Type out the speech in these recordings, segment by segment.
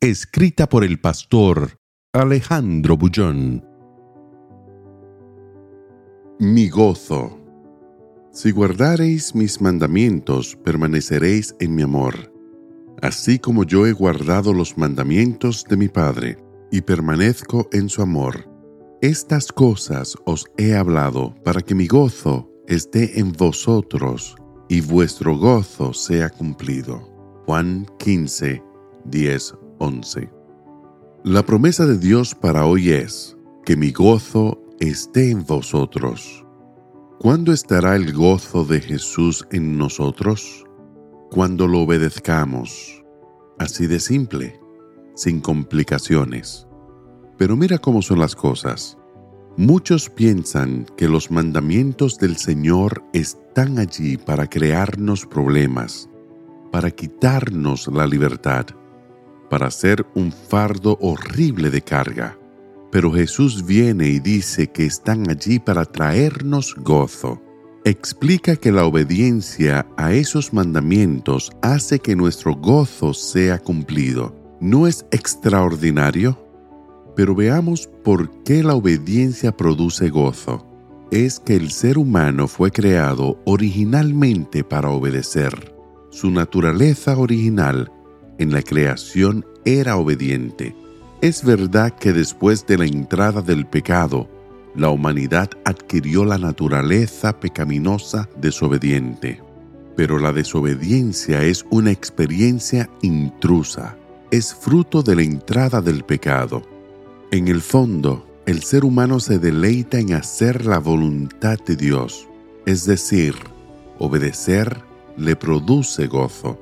Escrita por el pastor Alejandro Bullón. Mi gozo. Si guardareis mis mandamientos, permaneceréis en mi amor, así como yo he guardado los mandamientos de mi Padre, y permanezco en su amor. Estas cosas os he hablado para que mi gozo esté en vosotros y vuestro gozo sea cumplido. Juan 15, 10, 11. La promesa de Dios para hoy es que mi gozo esté en vosotros. ¿Cuándo estará el gozo de Jesús en nosotros? Cuando lo obedezcamos. Así de simple, sin complicaciones. Pero mira cómo son las cosas. Muchos piensan que los mandamientos del Señor están allí para crearnos problemas, para quitarnos la libertad, para hacer un fardo horrible de carga. Pero Jesús viene y dice que están allí para traernos gozo. Explica que la obediencia a esos mandamientos hace que nuestro gozo sea cumplido. ¿No es extraordinario? Pero veamos por qué la obediencia produce gozo. Es que el ser humano fue creado originalmente para obedecer. Su naturaleza original en la creación era obediente. Es verdad que después de la entrada del pecado, la humanidad adquirió la naturaleza pecaminosa desobediente. Pero la desobediencia es una experiencia intrusa, es fruto de la entrada del pecado. En el fondo, el ser humano se deleita en hacer la voluntad de Dios, es decir, obedecer le produce gozo.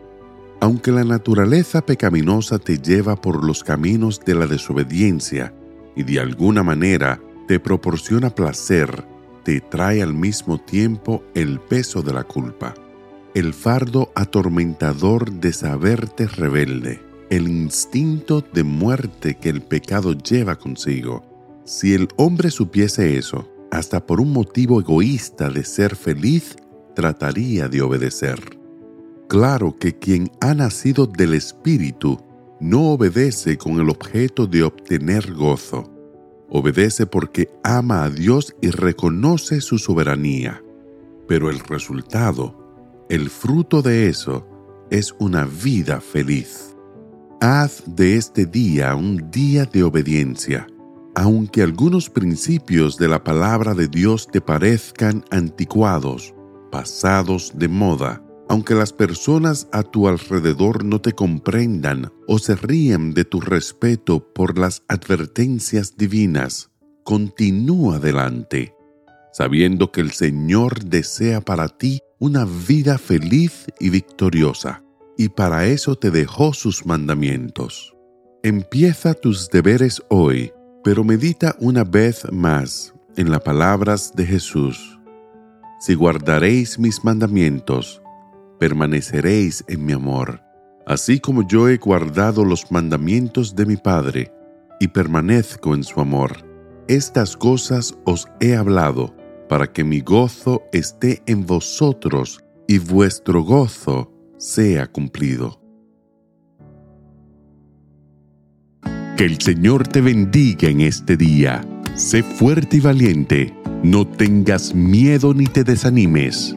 Aunque la naturaleza pecaminosa te lleva por los caminos de la desobediencia y de alguna manera te proporciona placer, te trae al mismo tiempo el peso de la culpa, el fardo atormentador de saberte rebelde, el instinto de muerte que el pecado lleva consigo. Si el hombre supiese eso, hasta por un motivo egoísta de ser feliz, trataría de obedecer. Claro que quien ha nacido del Espíritu no obedece con el objeto de obtener gozo. Obedece porque ama a Dios y reconoce su soberanía. Pero el resultado, el fruto de eso, es una vida feliz. Haz de este día un día de obediencia, aunque algunos principios de la palabra de Dios te parezcan anticuados, pasados de moda aunque las personas a tu alrededor no te comprendan o se ríen de tu respeto por las advertencias divinas, continúa adelante, sabiendo que el Señor desea para ti una vida feliz y victoriosa, y para eso te dejó sus mandamientos. Empieza tus deberes hoy, pero medita una vez más en las palabras de Jesús. Si guardaréis mis mandamientos, permaneceréis en mi amor, así como yo he guardado los mandamientos de mi Padre y permanezco en su amor. Estas cosas os he hablado, para que mi gozo esté en vosotros y vuestro gozo sea cumplido. Que el Señor te bendiga en este día. Sé fuerte y valiente. No tengas miedo ni te desanimes